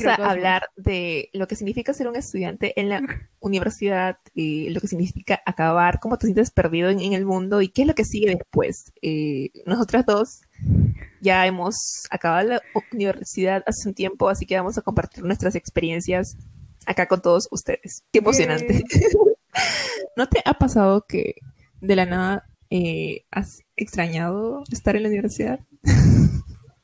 vamos a hablar de lo que significa ser un estudiante en la universidad, y lo que significa acabar, cómo te sientes perdido en, en el mundo y qué es lo que sigue después. Eh, nosotras dos ya hemos acabado la universidad hace un tiempo, así que vamos a compartir nuestras experiencias acá con todos ustedes. Qué emocionante. ¿No te ha pasado que de la nada eh, has extrañado estar en la universidad?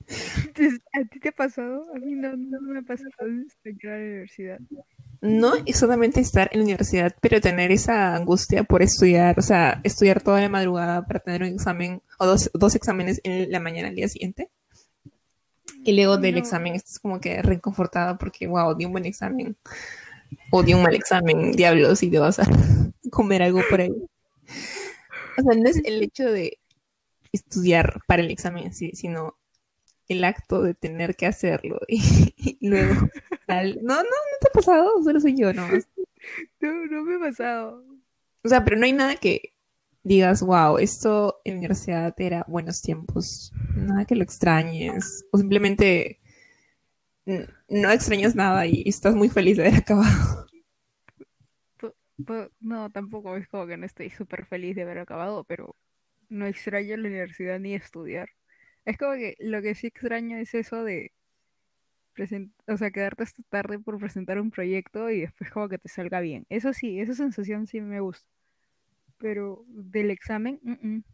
¿A ti te ha pasado? A mí no, no me ha pasado extrañar a la universidad. No es solamente estar en la universidad, pero tener esa angustia por estudiar, o sea, estudiar toda la madrugada para tener un examen o dos, dos exámenes en la mañana al día siguiente. Y luego del No. examen estás como que reconfortada porque, wow, di un buen examen. O di un mal examen, diablos, y te vas a comer algo por ahí. O sea, no es el hecho de estudiar para el examen en sí, sino el acto de tener que hacerlo. Y, y luego, tal. No, no, no te ha pasado, solo soy yo, ¿no? No, no me ha pasado. O sea, pero no hay nada que digas, wow, esto en universidad era buenos tiempos. Nada que lo extrañes. O simplemente no extrañas nada y estás muy feliz de haber acabado. No, tampoco es como que no estoy súper feliz de haber acabado, pero no extraño la universidad ni estudiar. Es como que lo que sí extraño es eso de presen- o sea, quedarte hasta tarde por presentar un proyecto y después como que te salga bien. Eso sí, esa sensación sí me gusta. Pero del examen, mm, mm,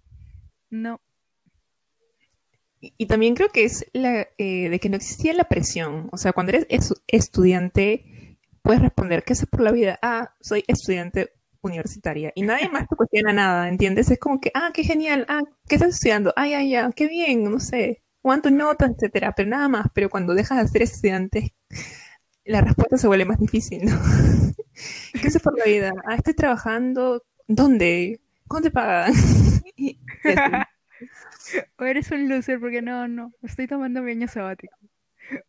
no. Y, también creo que es la, eh, de que no existía la presión. O sea, cuando eres estu- estudiante, puedes responder, ¿qué haces por la vida? Ah, soy estudiante universitaria. Y nadie más te cuestiona nada, ¿entiendes? Es como que, ah, qué genial, ah, ¿qué estás estudiando? Ay, ay, ay, qué bien, no sé, cuánto notas, etcétera, pero nada más. Pero cuando dejas de ser estudiante, la respuesta se vuelve más difícil, ¿no? ¿Qué haces por la vida? Ah, estoy trabajando. ¿Dónde? ¿Cuánto te pagan? Y- y así. O eres un loser porque no, no, estoy tomando mi año sabático.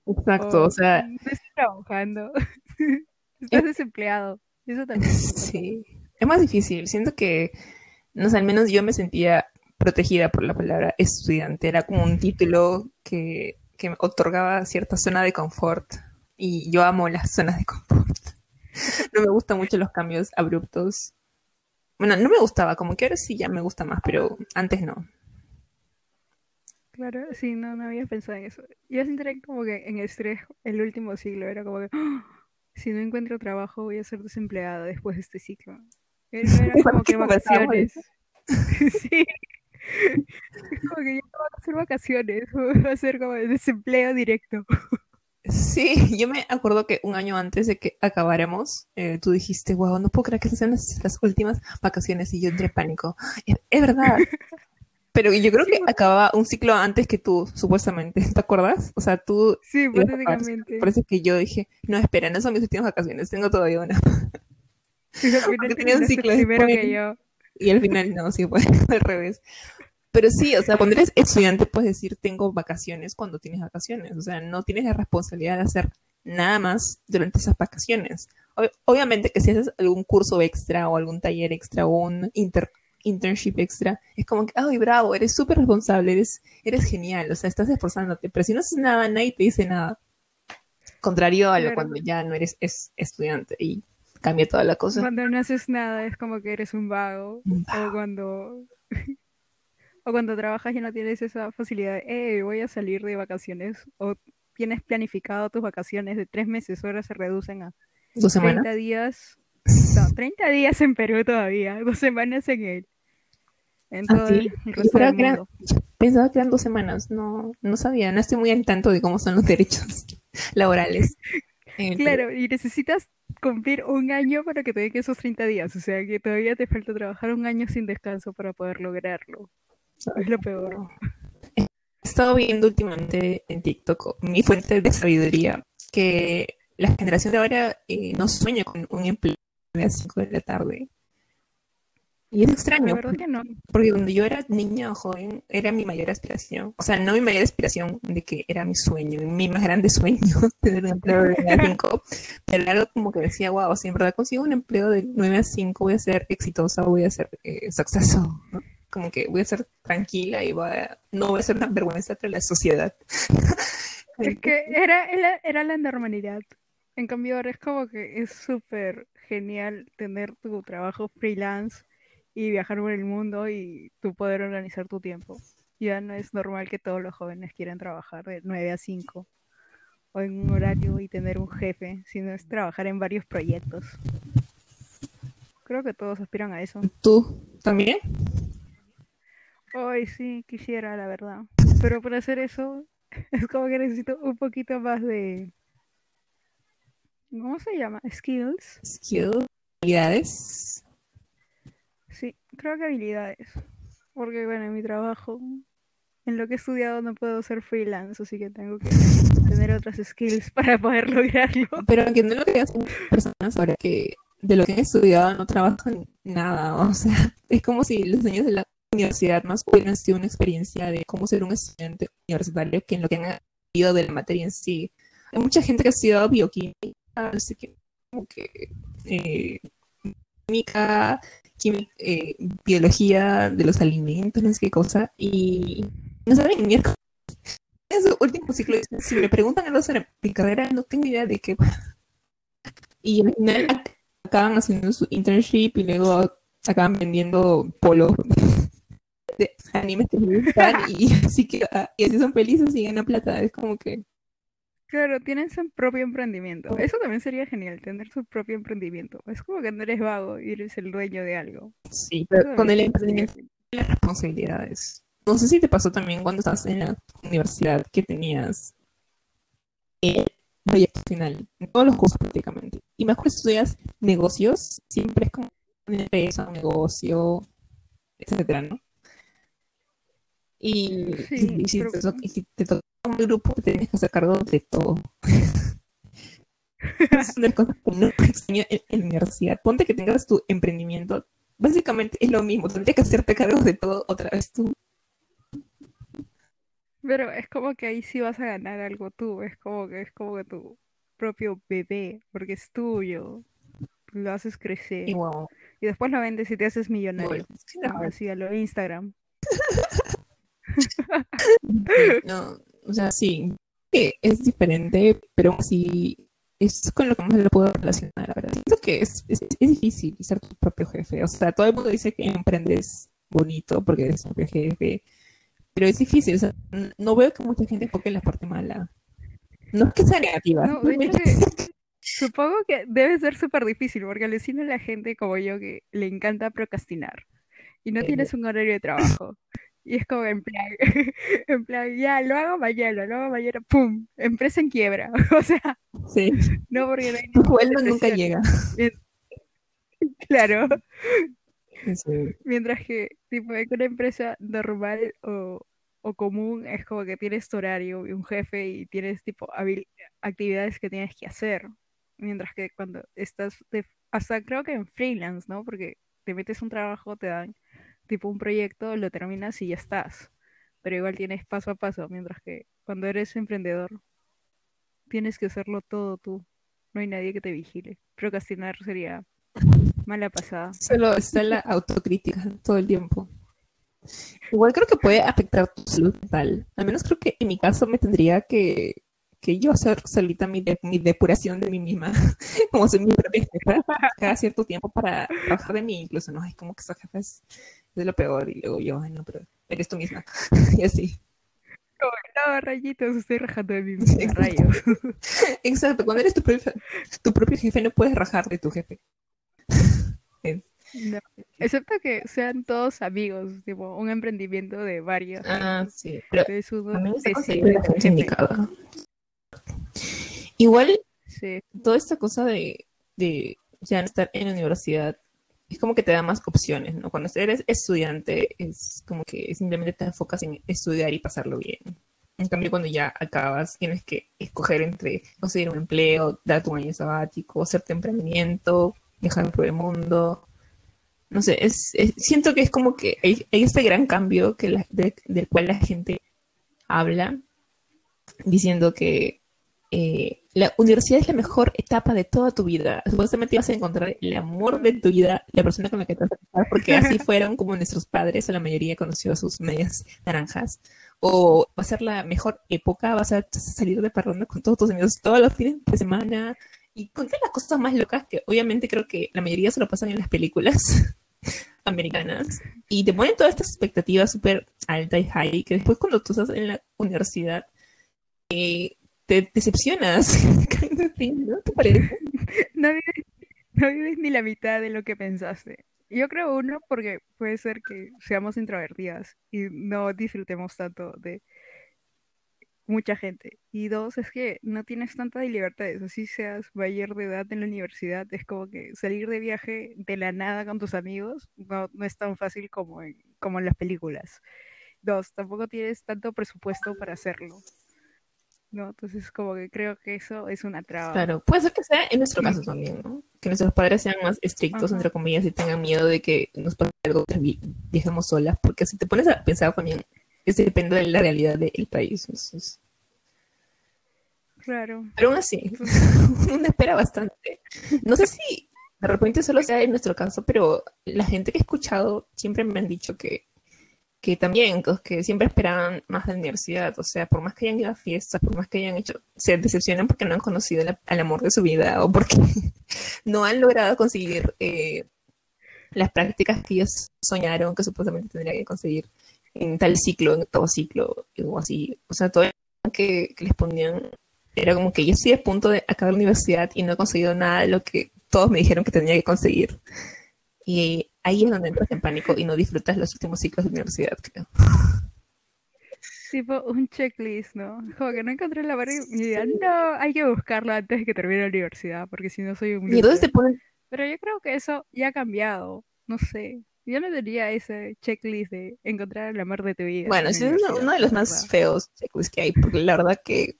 Exacto, O o sea, no estoy trabajando. Estás desempleado. Eso también. Sí, es más difícil. Siento que, no sé, al menos yo me sentía protegida por la palabra estudiante. Era como un título que, que me otorgaba cierta zona de confort. Y yo amo las zonas de confort. No me gustan mucho los cambios abruptos. Bueno, no me gustaba, como que ahora sí ya me gusta más, pero antes no. Claro, sí, no, no había pensado en eso. Yo entré como que en estrés el último siglo, era como que, "Ah, si no encuentro trabajo voy a ser desempleada después de este ciclo. No como que vacaciones. Sí. Como que ya no van a ser vacaciones, va a ser como de desempleo directo. Sí, yo me acuerdo que un año antes de que acabáramos, eh, tú dijiste, wow, no puedo creer que estas sean las, las últimas vacaciones y yo entré en pánico. Es, es verdad. Pero yo creo que acababa un ciclo antes que tú, supuestamente. ¿Te acuerdas? O sea, tú Sí, hipotéticamente. Por eso es que yo dije, no, espera, no son mis últimas vacaciones, tengo todavía una. Sí, al final Porque tenía un ciclo primero que yo. Y al final no, sí fue al revés. Pero sí, o sea, cuando eres estudiante puedes decir tengo vacaciones cuando tienes vacaciones. O sea, no tienes la responsabilidad de hacer nada más durante esas vacaciones. Ob- obviamente que si haces algún curso extra o algún taller extra o un inter- internship extra, es como que, ay, bravo, eres súper responsable, eres, eres genial, o sea, estás esforzándote. Pero si no haces nada, nadie te dice nada. Contrario a lo Claro. cuando ya no eres es- estudiante y cambia toda la cosa. Cuando no haces nada es como que eres un vago. Un O cuando o cuando trabajas y no tienes esa facilidad de, "Eh, voy a salir de vacaciones. O tienes planificado tus vacaciones de tres meses, ahora se reducen a ¿Dos semanas? 30 días. No, 30 días en Perú todavía, dos semanas en el en ¿Ah, sí? el resto que. Pensaba que eran dos semanas, no, no sabía, no estoy muy al tanto de cómo son los derechos laborales. Perú. Claro, y necesitas cumplir un año para que te den esos 30 días, o sea que todavía te falta trabajar un año sin descanso para poder lograrlo. Es lo peor. He estado viendo últimamente en TikTok mi fuente de sabiduría que la generación de ahora eh, no sueña con un empleo a las 5 de la tarde. Y es La extraño, verdad que no. porque cuando yo era niña o joven era mi mayor aspiración. O sea, no mi mayor aspiración de que era mi sueño, mi más grande sueño tener un empleo de 9 a 5. Pero algo como que decía, wow, si en verdad consigo un empleo de 9 a 5 voy a ser exitosa, voy a ser eh, successful, ¿no? Como que voy a ser tranquila y voy a- no voy a ser una vergüenza entre la sociedad. Es que era, era, era la normalidad. En cambio, ahora es como que es súper genial tener tu trabajo freelance y viajar por el mundo y tú poder organizar tu tiempo. Ya no es normal que todos los jóvenes quieran trabajar de 9 a 5 o en un horario y tener un jefe, sino es trabajar en varios proyectos. Creo que todos aspiran a eso. ¿Tú también? Hoy sí, quisiera, la verdad. Pero para hacer eso, es como que necesito un poquito más de... ¿Cómo se llama? Skills. Skills, habilidades. Creo que habilidades. Porque bueno, en mi trabajo, en lo que he estudiado no puedo ser freelance, así que tengo que tener otras skills para poder lograrlo. Pero no lo creas, personas ahora que de lo que han estudiado no trabajan nada. O sea, es como si los años de la universidad más hubieran sido una experiencia de cómo ser un estudiante universitario que en lo que han aprendido de la materia en sí. Hay mucha gente que ha estudiado bioquímica, así que como que eh, química, eh, biología de los alimentos, no sé qué cosa, y no saben ni en su último ciclo, si me preguntan algo sobre mi carrera, no tengo idea de qué. Y al final acaban haciendo su internship y luego acaban vendiendo polo de animes que y así que ah, y así son felices y ganan plata. Es como que Claro, tienen su propio emprendimiento. Eso también sería genial, tener su propio emprendimiento. Es como que no eres vago y eres el dueño de algo. Sí, pero con el emprendimiento las responsabilidades. No sé si te pasó también cuando estabas en la universidad que tenías el proyecto final, en todos los cursos prácticamente. Y mejor estudias negocios, siempre es como una empresa, un negocio, etcétera, ¿no? Y, si, te, toca un grupo, te tienes que hacer cargo de todo. es una cosa que no extraño en, en, la universidad. Ponte que tengas tu emprendimiento. Básicamente es lo mismo. Tendrías que hacerte cargo de todo otra vez tú. Pero es como que ahí sí vas a ganar algo tú. Es como que es como que tu propio bebé, porque es tuyo. Lo haces crecer. Y, wow. y después lo vendes y te haces millonario. Así a lo Instagram. no, o sea, sí, es diferente, pero sí es con lo que más lo puedo relacionar, la verdad. Siento que es, es, difícil ser tu propio jefe. O sea, todo el mundo dice que emprendes bonito porque eres tu propio jefe, pero es difícil. O sea, no veo que mucha gente enfoque en la parte mala. No es que sea negativa. No, supongo que debe ser súper difícil porque alucina a la gente como yo que le encanta procrastinar y no tienes un horario de trabajo. Y es como en plan, en plan, ya, lo hago mañana, lo hago mañana, ¡pum! Empresa en quiebra. O sea, sí. no porque no hay Tu sueldo nunca llega. Claro. Mientras que, tipo, en una empresa normal o, o común es como que tienes tu horario y un jefe y tienes, tipo, actividades que tienes que hacer. Mientras que cuando estás, de, hasta creo que en freelance, ¿no? Porque te metes un trabajo, te dan tipo un proyecto, lo terminas y ya estás. Pero igual tienes paso a paso, mientras que cuando eres emprendedor, tienes que hacerlo todo tú. No hay nadie que te vigile. Procrastinar sería mala pasada. Solo está la autocrítica todo el tiempo. Igual creo que puede afectar tu salud mental. Al menos creo que en mi caso me tendría que, que yo hacer solita mi, mi depuración de mí misma, como soy mi propia jefa, cada cierto tiempo para trabajar de mí, incluso, ¿no? Es como que esa jefa es es lo peor. Y luego yo, ay, no, pero eres tú misma. y así. No, rayitos, estoy rajando de mí misma, rayos. Exacto, cuando eres tu propio, tu propio jefe no puedes rajar de tu jefe. No, excepto que sean todos amigos, tipo un emprendimiento de varios. Ah, sí. Pero uno la gente indicada. Igual, sí. toda esta cosa de, de ya estar en la universidad es como que te da más opciones, ¿no? Cuando eres estudiante es como que simplemente te enfocas en estudiar y pasarlo bien. En cambio, cuando ya acabas, tienes que escoger entre conseguir un empleo, darte un año sabático, hacerte emprendimiento, viajar por el mundo. No sé, es, siento que es como que hay, este gran cambio que del cual la gente habla, diciendo que eh, la universidad es la mejor etapa de toda tu vida. Supuestamente vas a encontrar el amor de tu vida, la persona con la que te vas a casar, porque así fueron como nuestros padres, o la mayoría conoció a sus medias naranjas. o va a ser la mejor época, vas a salir de parranda con todos tus amigos todos los fines de semana y contar las cosas más locas que obviamente creo que la mayoría se lo pasan en las películas americanas y te ponen todas estas expectativas súper alta y high que después cuando tú estás en la universidad eh, te decepcionas. ¿No? No vives, ni la mitad de lo que pensaste. Yo creo uno porque puede ser que seamos introvertidas y no disfrutemos tanto de mucha gente. Y dos, es que no tienes tantas libertades. Así seas mayor de edad en la universidad, es como que salir de viaje de la nada con tus amigos no, no es tan fácil como como en las películas. Dos, tampoco tienes tanto presupuesto para hacerlo. ¿No? Entonces, como que creo que eso es una traba. Claro, puede ser que sea en nuestro caso también, ¿no? Que nuestros padres sean más estrictos, entre comillas, y tengan miedo de que nos pase algo que viajemos solas, porque si te pones a pensar también, eso depende de la realidad del país. Entonces... Claro. Pero aún así, uno espera bastante. No sé si de repente solo sea en nuestro caso, pero la gente que he escuchado siempre me han dicho que que también, que siempre esperaban más de la universidad, o sea, por más que hayan ido a fiestas, por más que hayan hecho, se decepcionan porque no han conocido al amor de su vida o porque no han logrado conseguir eh, las prácticas que ellos soñaron que supuestamente tendrían que conseguir en tal ciclo, en todo ciclo, o así. O sea, todo que, que les ponían era como que yo estoy a punto de acabar la universidad y no he conseguido nada de lo que todos me dijeron que tenía que conseguir. Y ahí es donde entras en pánico y no disfrutas los últimos ciclos de universidad, creo. Tipo un checklist, ¿no? Como que no encontré la barra y digan, no, hay que buscarlo antes de que termine la universidad, porque si no soy un... Y entonces te ponen... Pero yo creo que eso ya ha cambiado, no sé. Yo no diría ese checklist de encontrar el amor de tu vida. Bueno, ese es uno, de los más feos checklists que hay, porque la verdad que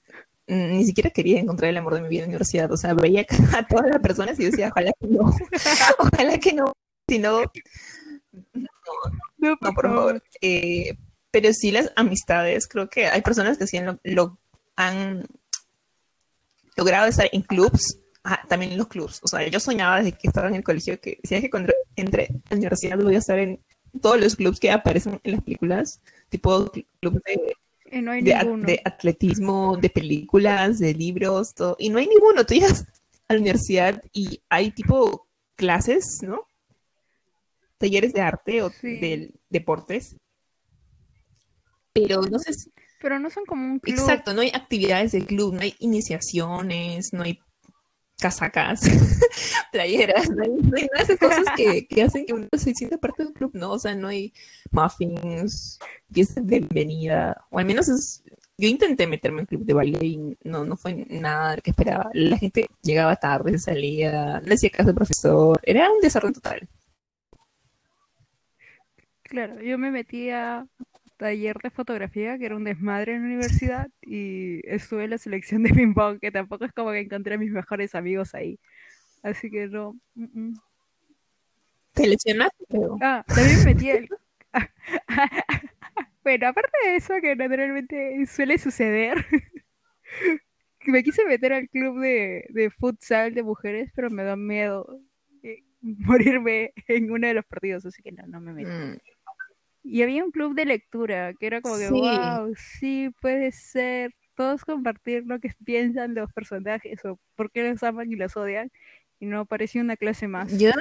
ni siquiera quería encontrar el amor de mi vida en la universidad. O sea, veía a todas las personas y decía, ojalá que no, ojalá que no si no, no, por, favor. Eh, pero sí las amistades, creo que hay personas que sí lo, han logrado estar en clubs, también en los clubs. O sea, yo soñaba desde que estaba en el colegio que decía que cuando entre a la universidad voy a estar en todos los clubs que aparecen en las películas, tipo clubs de, de, atletismo, de películas, de libros, todo. Y no hay ninguno. Tú llegas a la universidad y hay tipo clases, ¿no? Talleres de arte o de deportes. Pero no sé si... Pero no son como un club. Exacto, no hay actividades de club, no hay iniciaciones, no hay casacas, playeras, no hay, nada de cosas que, que, hacen que uno se sienta parte del club, ¿no? O sea, no hay muffins, fiestas de bienvenida, o al menos es... Yo intenté meterme en club de baile y no, no fue nada que esperaba. La gente llegaba tarde, salía, no hacía caso al profesor, era un desorden total. Claro, yo me metí a taller de fotografía, que era un desmadre en la universidad, y estuve en la selección de ping pong, que tampoco es como que encontré a mis mejores amigos ahí. Así que no. ¿Te lesionaste? Ah, también me metí el... bueno, aparte de eso, que naturalmente suele suceder, me quise meter al club de, de futsal de mujeres, pero me da miedo eh, morirme en uno de los partidos, así que no, no me metí. Mm. Y había un club de lectura que era como que, wow, sí, puede ser. Todos compartir lo que piensan los personajes o por qué los aman y los odian. Y no parecía una clase más. Yo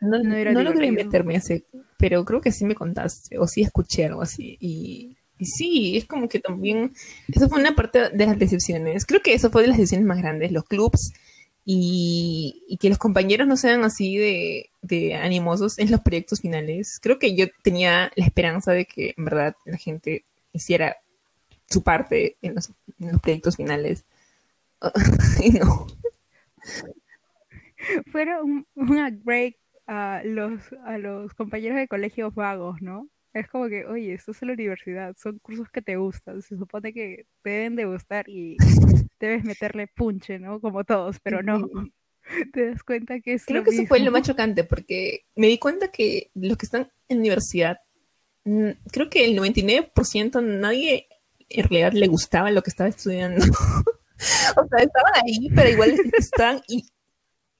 no, no, logré meterme a ese, pero creo que sí me contaste, o sí escuché algo así. Y, y sí, es como que también, eso fue una parte de las decepciones. Creo que eso fue de las decepciones más grandes. Los clubs y, que los compañeros no sean así de, animosos en los proyectos finales. Creo que yo tenía la esperanza de que en verdad la gente hiciera su parte en los, proyectos finales. y no. Fueron una break a los, a los compañeros de colegios vagos, ¿no? Es como que, oye, esto es la universidad, son cursos que te gustan, se supone que te deben de gustar y debes meterle punche, ¿no? Como todos, pero no. Te das cuenta que es Creo que eso fue lo más chocante porque me di cuenta que los que están en universidad, mm, creo que el 99% nadie en realidad le gustaba lo que estaba estudiando. o sea, estaban ahí, pero igual estaban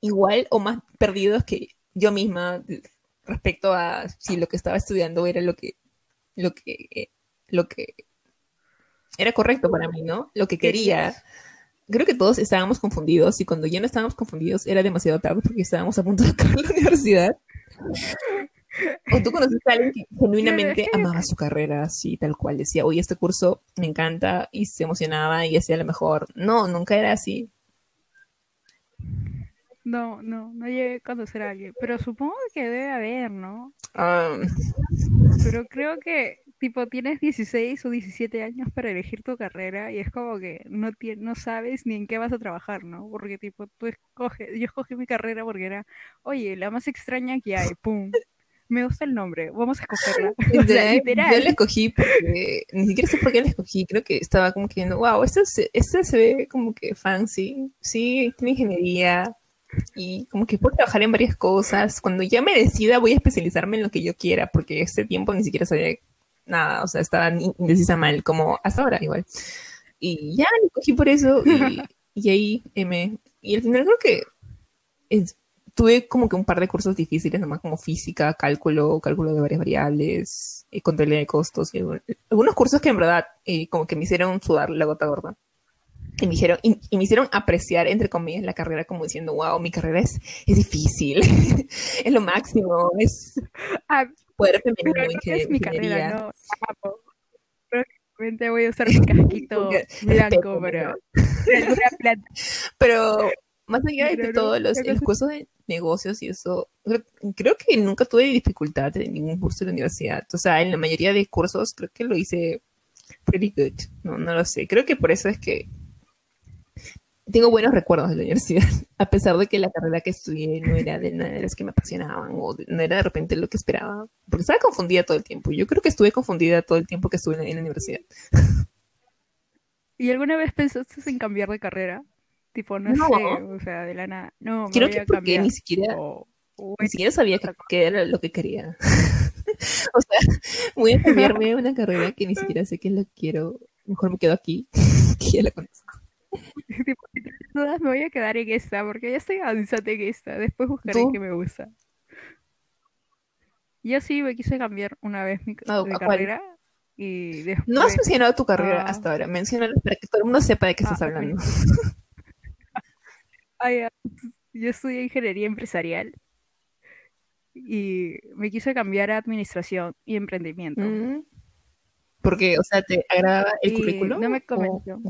igual o más perdidos que yo misma respecto a si lo que estaba estudiando era lo que, lo que, lo que era correcto para mí, ¿no? Lo que quería. Creo que todos estábamos confundidos y cuando ya no estábamos confundidos era demasiado tarde porque estábamos a punto de acabar la universidad. O tú conociste a alguien que genuinamente amaba su carrera, así tal cual. Decía, oye, este curso me encanta y se emocionaba y hacía lo mejor. No, nunca era así. No, no, no llegué a conocer a alguien, pero supongo que debe haber, ¿no? Ah, Pero creo que, tipo, tienes 16 o 17 años para elegir tu carrera y es como que no, no sabes ni en qué vas a trabajar, ¿no? Porque, tipo, tú escoges, yo escogí mi carrera porque era, oye, la más extraña que hay, pum, me gusta el nombre, vamos a escogerla. O sea, literal, literal. yo la escogí porque ni siquiera sé por qué la escogí. Creo que estaba como que wow, esto se, esto se ve como que fancy. Sí, tiene ingeniería y como que puedo trabajar en varias cosas. Cuando ya me decida, voy a especializarme en lo que yo quiera, porque este tiempo ni siquiera sabía nada, o sea, estaba indecisa mal, como hasta ahora igual. Y ya la escogí por eso y, y ahí eh, me... Y al final creo que es- tuve como que un par de cursos difíciles, nomás como física, cálculo, cálculo de varias variables, eh, contabilidad de costos, y algún- algunos cursos que en verdad eh, como que me hicieron sudar la gota gorda. Y me, dijeron, y, y me hicieron apreciar, entre comillas, la carrera como diciendo, wow, mi carrera es, es difícil, es lo máximo, es Pero no es mi carrera, no. Próximamente voy a usar mi casquito blanco para planta. Pero más allá de todos los, los cursos de negocios y eso, creo, creo que nunca tuve dificultad en ningún curso de la universidad. O sea, en la mayoría de cursos creo que lo hice pretty good. No, no lo sé. Creo que por eso es que tengo buenos recuerdos de la universidad, a pesar de que la carrera que estudié no era de nada de las que me apasionaban o de- no era de repente lo que esperaba, porque estaba confundida todo el tiempo. Yo creo que estuve confundida todo el tiempo que estuve en la, en la universidad. ¿Y alguna vez pensaste en cambiar de carrera? Tipo, no, No. sé, o sea, de la nada. No, me Creo voy que a porque cambiar. ni siquiera Ni siquiera sabía que, que era lo que quería. o sea, voy a cambiarme a una carrera que ni siquiera sé qué es lo que quiero. Mejor me quedo aquí, que ya la conozco. tipo, dudas, me voy a quedar en esta, porque ya estoy avanzando en esta. Después buscaré ¿Tú? qué me gusta. Yo sí me quise cambiar una vez mi Ah, de ¿a cuál? carrera y después... No has mencionado tu carrera Ah. hasta ahora. Menciónala para que todo el mundo sepa de qué Ah, estás hablando. Ah, ya. Yo estudié ingeniería empresarial y me quise cambiar a administración y emprendimiento. Mm. Porque, o sea, ¿te agradaba el Y currículum? no me convenció.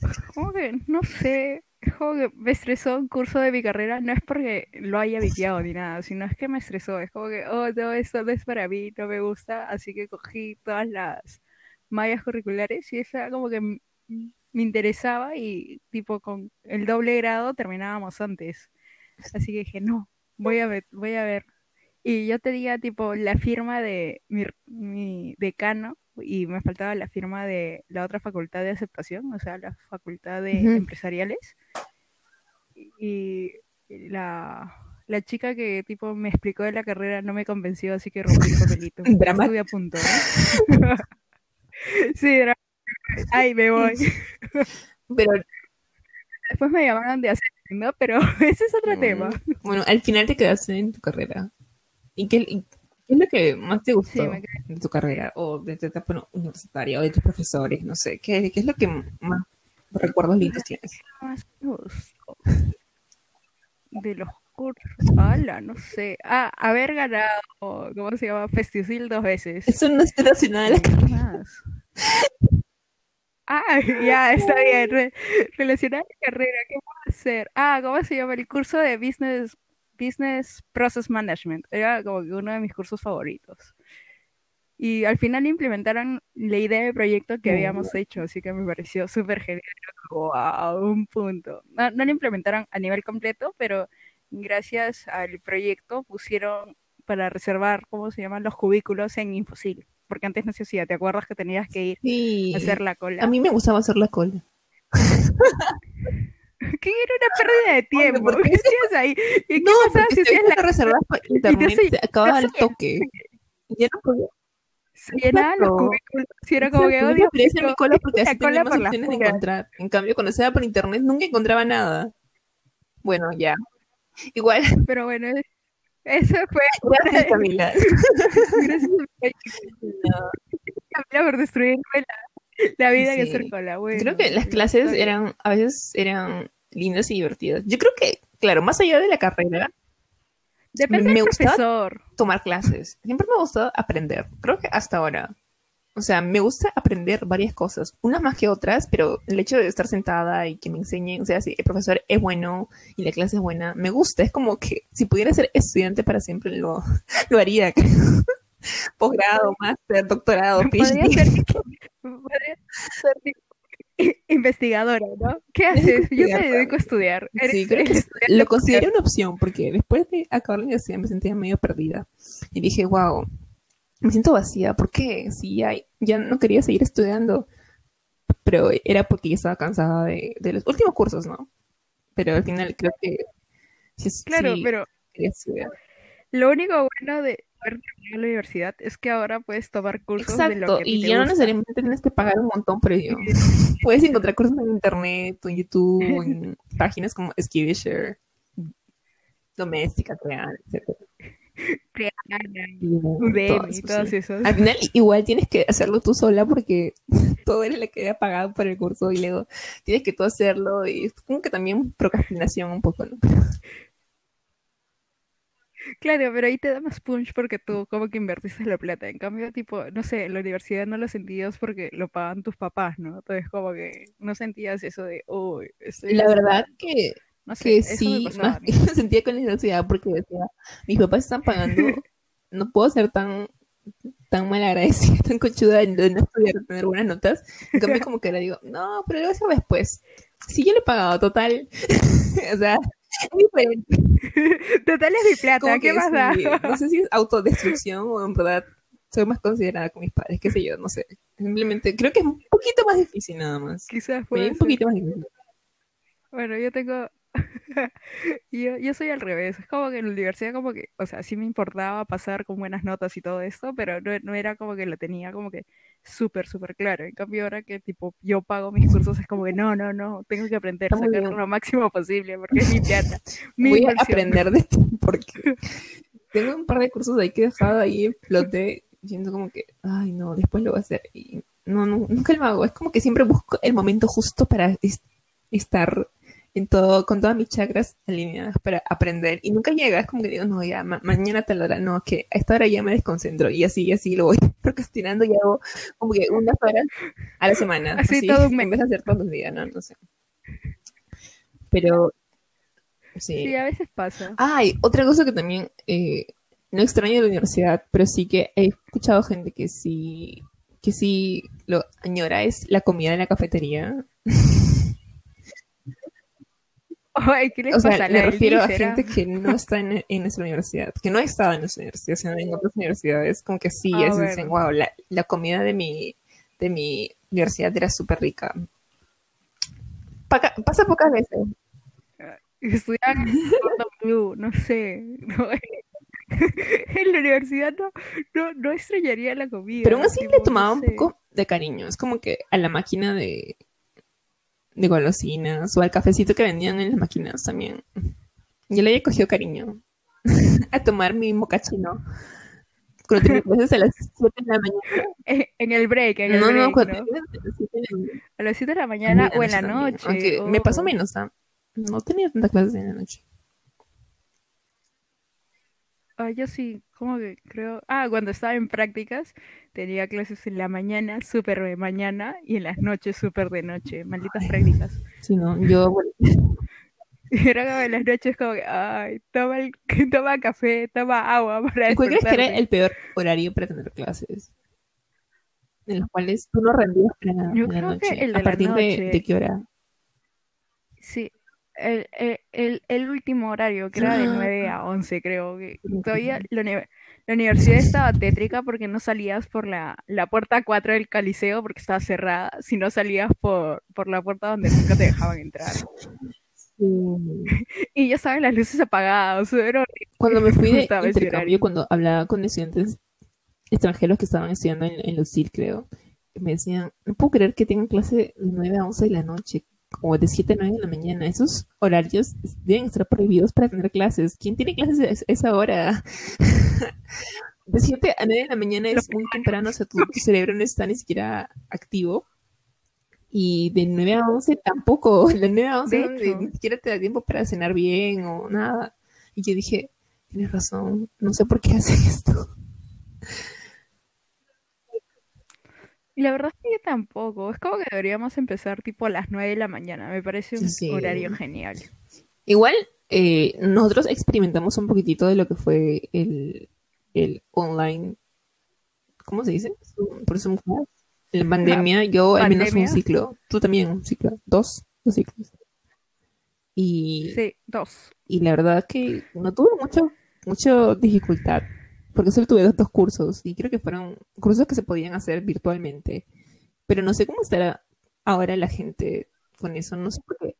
Como que, no sé, es como que me estresó un curso de mi carrera, no es porque lo haya viciado ni nada, sino es que me estresó, es como que, oh, no, esto no es para mí, no me gusta, así que cogí todas las mallas curriculares y esa como que me interesaba y tipo con el doble grado terminábamos antes, así que dije, no, voy a ver, voy a ver. Y yo tenía tipo la firma de mi, mi decano y me faltaba la firma de la otra facultad de aceptación, o sea, la facultad de empresariales. Y la, la chica que tipo me explicó de la carrera no me convenció, así que rompí el papelito. Drama. Estuve a punto. sí, drama. Ay, me voy. Pero, Después me llamaron de hacer, ¿no? Pero ese es otro tema. bueno, al final te quedaste en tu carrera. ¿Y qué, y qué es lo que más te gustó Sí, de tu carrera? O de tu etapa universitaria, o de tus profesores, no sé. ¿Qué, qué es lo que más recuerdos lindos tienes? más me gustó? De los cursos, ala, no sé. Ah, haber ganado, ¿cómo se llama? Festival dos veces. Eso no está relacionado a la ¿Y qué más? Ah, ya, está bien. Re- relacionada a la carrera, ¿qué puedo hacer? Ah, ¿cómo se llama? El curso de Business, Business Process Management. Era como que uno de mis cursos favoritos. Y al final implementaron la idea de proyecto que habíamos hecho, así que me pareció súper genial. Wow, un punto. No, no lo implementaron a nivel completo, pero gracias al proyecto pusieron para reservar, ¿cómo se llaman? Los cubículos en Infosil. Porque antes no se hacía, ¿te acuerdas que tenías que ir Sí. a hacer la cola? A mí me gustaba hacer la cola. ¿Qué era una pérdida de tiempo? ¿por qué ¿Qué hacías ahí? ¿Y qué No, pasaba si si hacías la reservas por internet, sé- se acababa el toque. Y ya no podía. se llenaban los cubículos? Y era como que, hacer mío, mi cola porque así tenía más opciones de encontrar. En cambio, cuando se por internet nunca encontraba nada. Bueno, ya. Igual, Pero bueno, eso fue gracias Camila. gracias. No. Camila por destruirme la, la vida Sí. hacer cola. Bueno, Creo que las clases eran, a veces eran lindas y divertidas. Yo creo que, claro, más allá de la carrera, Depende me gustaba tomar clases. Siempre me ha gustado aprender. Creo que hasta ahora. O sea, me gusta aprender varias cosas, unas más que otras, pero el hecho de estar sentada y que me enseñen, o sea, si el profesor es bueno y la clase es buena, me gusta. Es como que si pudiera ser estudiante para siempre, lo, lo haría. Posgrado, máster, doctorado, Podría PhD. ser, podría ser investigadora, ¿no? ¿Qué haces? Yo me dedico a estudiar. Eres- Sí, creo que eres lo consideré una opción porque después de acabar la universidad me sentía medio perdida y dije, wow, me siento vacía, ¿por qué? Si ya, ya no quería seguir estudiando, pero era porque ya estaba cansada de, de los últimos cursos, ¿no? Pero al final creo que sí, Claro, sí pero lo único bueno de la universidad es que ahora puedes tomar cursos de lo Exacto, que y te ya no necesariamente tienes que pagar un montón por ello. Puedes encontrar cursos en internet, en YouTube, en páginas como Skillshare, Doméstica, Crear, etc. Creana, Y, Udemy todos sí. esos. Al final igual tienes que hacerlo tú sola porque todo eres la que ha pagado por el curso y luego tienes que tú hacerlo y es como que también procrastinación un poco, ¿no? Claro, pero ahí te da más punch porque tú como que invertiste la plata. En cambio, tipo, no sé, en la universidad no lo sentías porque lo pagan tus papás, ¿no? Entonces como que no sentías eso de, uy, estoy La gastando". verdad que, No sé, que me sí, pasaba más me sentía con la universidad porque decía, mis papás están pagando, no puedo ser tan tan mal agradecida, tan conchuda de no estudiar, tener buenas notas. En cambio, como que le digo, no, pero lo voy a hacer después. Si yo le he pagado, total. o sea, diferente. Total es mi plata, Como ¿qué más da? no sé si es autodestrucción o en verdad soy más considerada con mis padres, qué sé yo, no sé. Simplemente creo que es un poquito más difícil nada más. Quizás puede un poquito más difícil. Bueno, yo tengo... yo, yo soy al revés. Es como que en la universidad como que, o sea, sí me importaba pasar con buenas notas y todo esto, pero no, no era como que lo tenía como que súper, súper claro. En cambio ahora que tipo yo pago mis cursos es como que no, no, no, tengo que aprender muy sacar bien. lo máximo posible porque es mi plata, mi Voy a aprender de ti porque tengo un par de cursos ahí que he dejado ahí en flote diciendo como que, ay no, después lo voy a hacer. Y no, no, nunca lo hago. Es como que siempre busco el momento justo para es- estar en todo, con todas mis chakras alineadas para aprender. Y nunca llega, es como que digo, no, ya, ma- mañana tal hora, no, que a esta hora ya me desconcentro. Y así, y así lo voy procrastinando y hago como que unas horas a la semana. Así todo un mes. En vez de hacer todos los días, ¿no? No sé. Pero, sí. Sí, a veces pasa. Ay, otra cosa que también eh, no extraño de la universidad, pero sí que he escuchado gente que sí, que sí lo añora es la comida en la cafetería. Ay, ¿qué les O sea, pasa? La me refiero a gente que no está en, en nuestra universidad, que no ha estado en nuestra universidad, sino en otras universidades, como que sí, Ah, es, dicen, wow, la, la comida de mi, de mi universidad era súper rica. Paca- pasa pocas veces. estudiar en no sé. no, en la universidad no, no, no extrañaría la comida. Pero aún así tipo, le no tomaba un sé. poco de cariño. Es como que a la máquina de, de golosinas o al cafecito que vendían en las máquinas también. Yo le había cogido cariño a tomar mi mocachino. Cuando tenía clases a las 7 de la mañana. Eh, En el break, en el No, no, break, cuando ¿no? tenía clases a las 7 de la mañana. A las 7 de la mañana o en la también. noche. Aunque me pasó oh. menos, ¿ah? No tenía tantas clases en la noche. Ah, yo sí, como que creo. Ah, cuando estaba en prácticas, tenía clases en la mañana, súper de mañana, y en las noches, súper de noche. Malditas prácticas. Sí, no, yo, era como en las noches, como que, ay, toma, el, toma café, toma agua para ¿cuál crees que era el peor horario para tener clases? En los cuales tú no rendías para nada Yo en la creo que noche. el de ¿A la partir de, noche. de qué hora? Sí, el, el, el, último horario, que era de Ah. 9 a 11, creo que todavía la, la universidad estaba tétrica porque no salías por la, la puerta 4 del Coliseo porque estaba cerrada, sino salías por, por la puerta donde nunca te dejaban entrar. Y ya saben, las luces apagadas, era. Cuando me fui de intercambio, cuando hablaba con estudiantes extranjeros que estaban estudiando en, en los CIR, creo, me decían, no puedo creer que tengan clase de 9 a 11 de la noche, o de 7 a 9 de la mañana. Esos horarios deben estar prohibidos para tener clases. ¿Quién tiene clases a es- esa hora? de 7 a 9 de la mañana es muy temprano, o sea, tu, tu cerebro no está ni siquiera activo. Y de 9 a 11 tampoco, de 9 a 11 De donde hecho. ni siquiera te da tiempo para cenar bien o nada. Y yo dije, tienes razón, no sé por qué hacen esto. Y la verdad es que yo tampoco. Es como que deberíamos empezar tipo a las 9 de la mañana. Me parece un Sí. horario genial. Igual, eh, nosotros experimentamos un poquitito de lo que fue el, el online, ¿cómo se dice? Por Zoom. En pandemia, yo al menos un ciclo, tú también un ciclo, dos, dos ciclos. Y, Sí, dos. y la verdad que no tuve mucho, mucha dificultad, porque solo tuve dos, dos cursos y creo que fueron cursos que se podían hacer virtualmente, pero no sé cómo estará ahora la gente con eso, no sé por qué.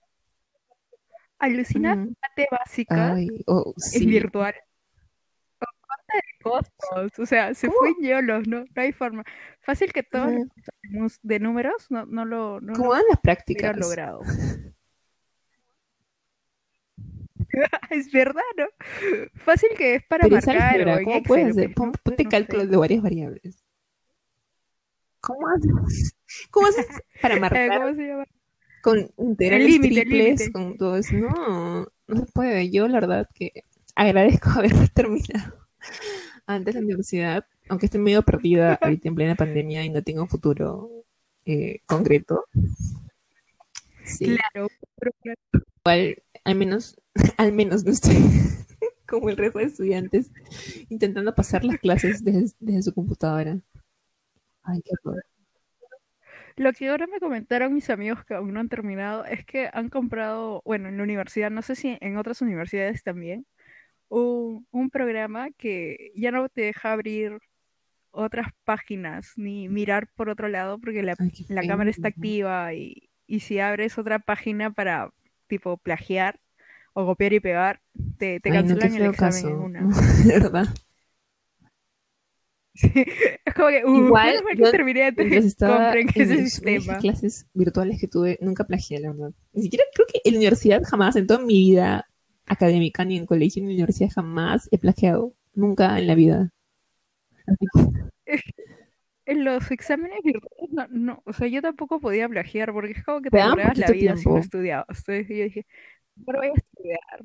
Alucina, Ujú. parte básica Ay, oh, es virtual. Con costa de costos. O sea, se fue yolos, no, no hay forma. Fácil que todos los de números no, no lo, no ¿Cómo lo van las prácticas? logrado. Es verdad, ¿no? Fácil que es para Pero marcar en ¿cómo puedes hacer? pues, Pon- ¿no? Ponte No cálculos de varias variables. ¿Cómo haces? ¿Cómo haces para Eh, marcar ¿Cómo se llama? con integrales triples, con todo eso? No, no se puede. Yo la verdad que agradezco haber terminado antes la universidad, aunque estoy medio perdida ahorita en plena pandemia y no tengo un futuro eh, concreto. Sí, Claro, pero claro. igual, al menos, al menos no estoy como el resto de estudiantes intentando pasar las clases desde, desde su computadora. Ay, qué horror. Lo que ahora me comentaron mis amigos que aún no han terminado es que han comprado, bueno, en la universidad, no sé si en otras universidades también, un, un programa que ya no te deja abrir otras páginas ni mirar por otro lado porque la, Ay, la cámara está activa y, y si abres otra página para tipo plagiar o copiar y pegar, te, te Ay, no, qué cancelan el examen caso. en una. De verdad. Sí, Es como que, uh, Igual, yo terminé de estaba en ese mis sistema. clases virtuales que tuve, nunca plagié, la verdad. Ni siquiera creo que en la universidad jamás, en toda mi vida académica, ni en colegio, ni en la universidad, jamás he plagiado. Nunca en la vida. En los exámenes virtuales, no, no, o sea, yo tampoco podía plagiar porque es como que Te te la vida si no tiempo. estudiabas. Entonces yo dije, bueno, voy a estudiar.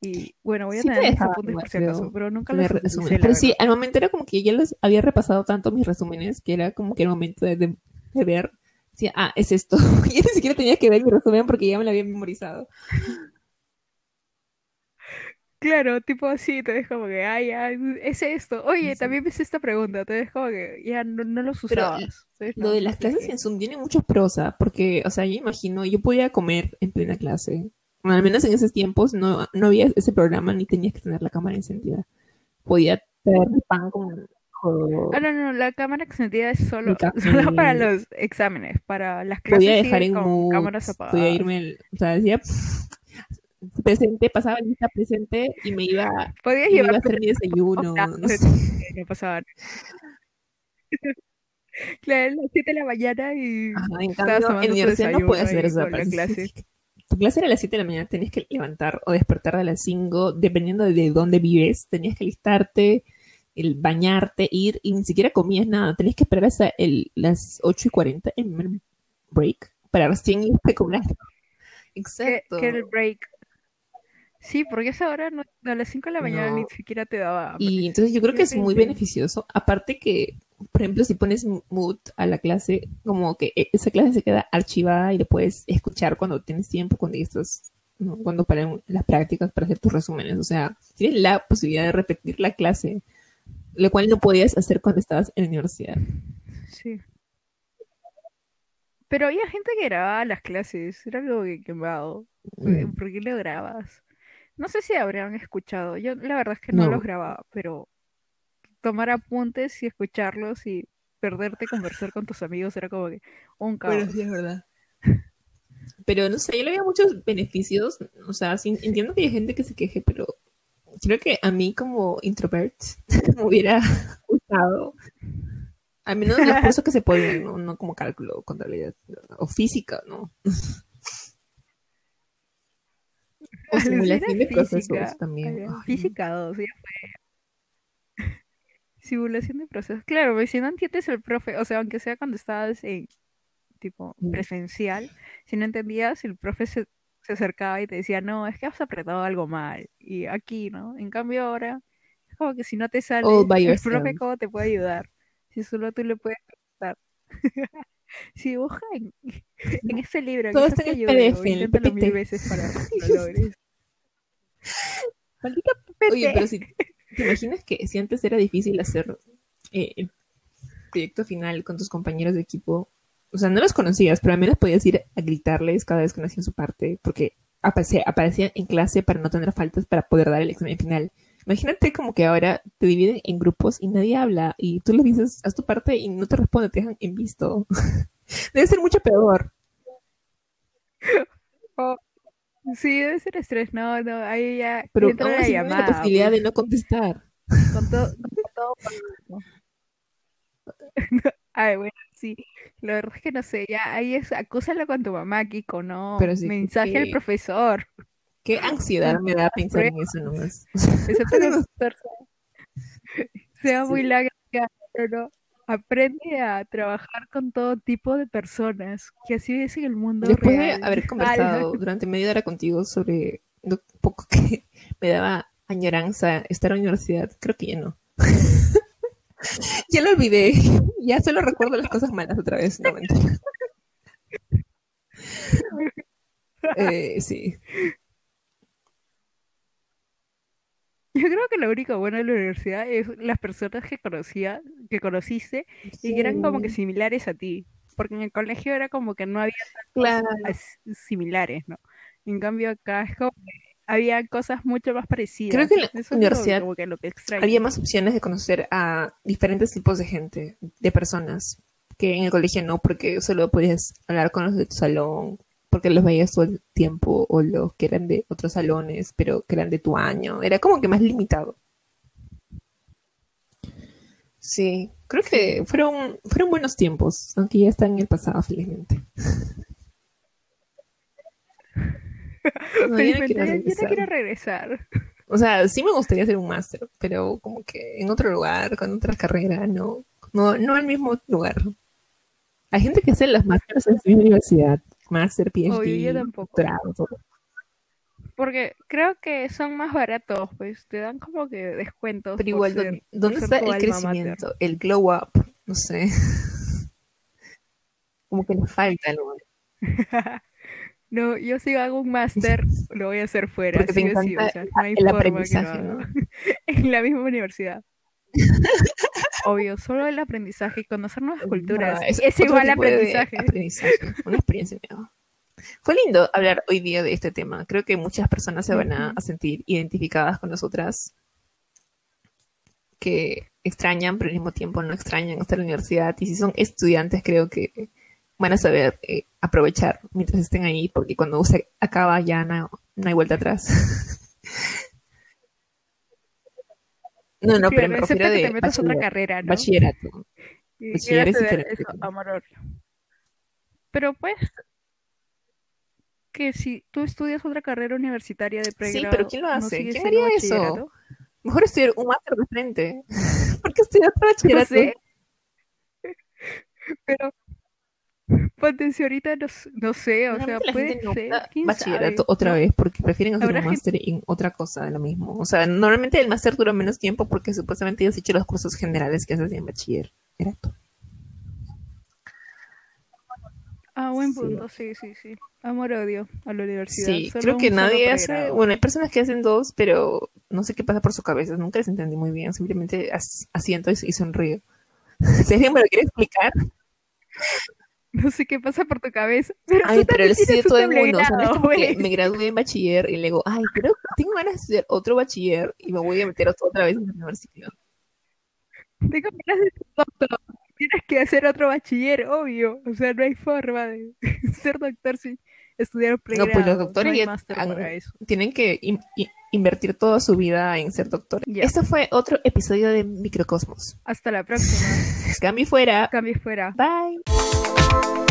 Y bueno, voy a Sí tener mis apuntes por si acaso, pero nunca los la Pero sí, al momento era como que ya los había repasado tanto mis resúmenes que era como que el momento de, de- de ver. Decía, ah, es esto. Y ni siquiera tenía que ver mi resumen porque ya me lo había memorizado. Claro, tipo así, te dejo como que, ay, ya, es esto. Oye, Sí. también me hice esta pregunta, te dejo como que ya no, no los Pero usabas. Lo no, de las clases en Zoom tiene mucha prosa, porque, o sea, yo imagino, yo podía comer en plena clase. Al menos en esos tiempos no, no había ese programa ni tenías que tener la cámara encendida. Podía traer pan con, con- Ah, no, no, la cámara extendida es solo, solo para mi- los exámenes, para las podía clases dejar siguen en con mood, cámaras apagadas. podía irme, el- o sea, decía presente, pasaba lista presente y me iba, Podías me iba a llevar hacer mi desayuno, no sé. no pasaba. Claro, a las 7 de la mañana y Ajá, en cambio, en universidad no puedes hacer la aparte. clase. Tu clase era a las 7 de la mañana, tenías que levantar o despertar a las 5, dependiendo de dónde vives, tenías que listarte, el bañarte, ir y ni siquiera comías nada, tenías que esperar hasta el, las 8 y 40, el primer break, para recién irte a comer. Que, Exacto. que el break. Sí, porque esa hora no, a las 5 de la mañana No. ni siquiera te daba. Y entonces yo creo que es muy beneficioso. Aparte que, por ejemplo, si pones mood a la clase, como que e- esa clase se queda archivada y lo puedes escuchar cuando tienes tiempo, cuando ya estás, ¿no? cuando paran las prácticas para hacer tus resúmenes. O sea, tienes la posibilidad de repetir la clase, lo cual no podías hacer cuando estabas en la universidad. Sí. Pero había gente que grababa las clases, era algo que quemado. Mm. ¿Por qué lo grabas? No sé si habrían escuchado. Yo la verdad es que no No. los grababa, pero tomar apuntes y escucharlos y perderte conversar con tus amigos era como que un caos. sí es verdad. Pero no sé, yo le veo muchos beneficios. O sea, sí, entiendo que hay gente que se queje, pero creo que a mí como introvert me hubiera gustado. Al menos los cursos que se podían, ¿no? No como cálculo, contabilidad o física, ¿no? O Alucina simulación de física. procesos también. Ay, Física 2, ya fue. Simulación de procesos. Claro, porque si no entiendes el profe, o sea, aunque sea cuando estabas en tipo Mm. presencial, si no entendías, el profe se, se acercaba y te decía, no, es que has apretado algo mal. Y aquí, ¿no? En cambio ahora, es como que si no te sale, el profe cómo te puede ayudar. Si solo tú le puedes preguntar. Si busca en, este libro, Todo está en el PDF, el mil veces para que lo logres. Maldita Oye, pero si te imaginas que si antes era difícil hacer eh, el proyecto final con tus compañeros de equipo, o sea, no los conocías, pero al menos podías ir a gritarles cada vez que no hacían su parte, porque aparecía- aparecían en clase para no tener faltas para poder dar el examen final. Imagínate como que ahora te dividen en grupos y nadie habla y tú les dices, haz tu parte y no te responden, te dejan en visto. Debe ser mucho peor. Oh, sí, debe ser estrés. No, no, ahí ya Pero aún la así la llamada, posibilidad pues, de no contestar. con todo, con todo. Ay, bueno, sí. La verdad es que no sé, ya ahí es, acúsalo con tu mamá, Kiko, no. Pero sí, Mensaje al profesor. Qué ansiedad me da pensar en eso nomás. Sea, muy larga, pero no. Aprende a trabajar con todo tipo de personas, que así es en el mundo Después real. de haber conversado durante media hora contigo sobre lo poco que me daba añoranza estar en la universidad, creo que ya no. ya lo olvidé. Ya solo recuerdo las cosas malas otra vez. No, mentira. Eh, sí. Yo creo que lo único bueno de la universidad es las personas que conocía, que conociste y que eran como que similares a ti. Porque en el colegio era como que no había Claro. similares, ¿no? En cambio acá es como que había cosas mucho más parecidas. Creo que en la Eso universidad como que lo que. Había más opciones de conocer a diferentes tipos de gente, de personas, que en el colegio no, porque solo podías hablar con los de tu salón, porque los veías todo el tiempo, o los que eran de otros salones, pero que eran de tu año. Era como que más limitado. Sí, creo que fueron, fueron buenos tiempos, aunque ya están en el pasado, felizmente. No, yo no quiero yo- yo no regresar. quiero regresar. O sea, sí me gustaría hacer un máster, pero como que en otro lugar, con otra carrera, no, no, no al mismo lugar. Hay gente que hace los másteres en su universidad, máster, PhD, yo tampoco. Porque creo que son más baratos, pues te dan como que descuentos. Pero igual, ser- ¿dónde, está el mater. crecimiento, el glow up? No sé. Como que le falta algo. No, yo si hago un máster, lo voy a hacer fuera, sí sí, o sea, no hay el forma que haga. ¿no? En la misma universidad. Obvio, solo el aprendizaje y conocer nuevas culturas. Es, igual aprendizaje. aprendizaje, una experiencia nueva. Fue lindo hablar hoy día de este tema. Creo que muchas personas se van a sentir identificadas con nosotras, que extrañan, pero al mismo tiempo no extrañan estar en la universidad. Y si son estudiantes, creo que van a saber eh, aprovechar mientras estén ahí, porque cuando se acaba ya no, no hay vuelta atrás. no, no, pero me refiero que de te metas otra carrera, ¿no? bachillerato. Y bachiller quieras es estudiar diferente. eso, amor. Pero pues, que si tú estudias otra carrera universitaria de pregrado, pero ¿quién lo ¿no hace? sigues ¿Quién haría eso? bachillerato? Mejor estudiar un máster de frente. ¿Por qué estudiar No bachillerato? sé. Pero, ponte si ahorita no, no sé, o sea, puede ser, bachillerato sabe, otra vez porque prefieren hacer un gente- máster en otra cosa de lo mismo. O sea, normalmente el máster dura menos tiempo porque supuestamente ya has hecho los cursos generales que haces en bachillerato. Ah, buen punto, sí, sí, sí. Amor odio a la universidad. Sí, solo creo que nadie hace, bueno, hay personas que hacen dos, pero no sé qué pasa por su cabeza, nunca les entendí muy bien, simplemente as- asiento y, y sonrío. Alguien me lo quiere explicar, No sé qué pasa por tu cabeza. Pero ay, tú pero lo un todo el mundo, o sea, no es pregrado, como que me gradué en bachiller y luego, ay, pero tengo ganas de estudiar otro bachiller y me voy a meter otra vez en la universidad. Tengo ganas de ser doctor. Tienes que hacer otro bachiller, obvio. O sea, no hay forma de ser doctor sin estudiar un No, pregrado. pues los doctores ya eso. tienen que in- in- invertir toda su vida en ser doctores. Ya. Esto fue otro episodio de Microcosmos. Hasta la próxima. Cambio fuera. Cambio fuera. Bye.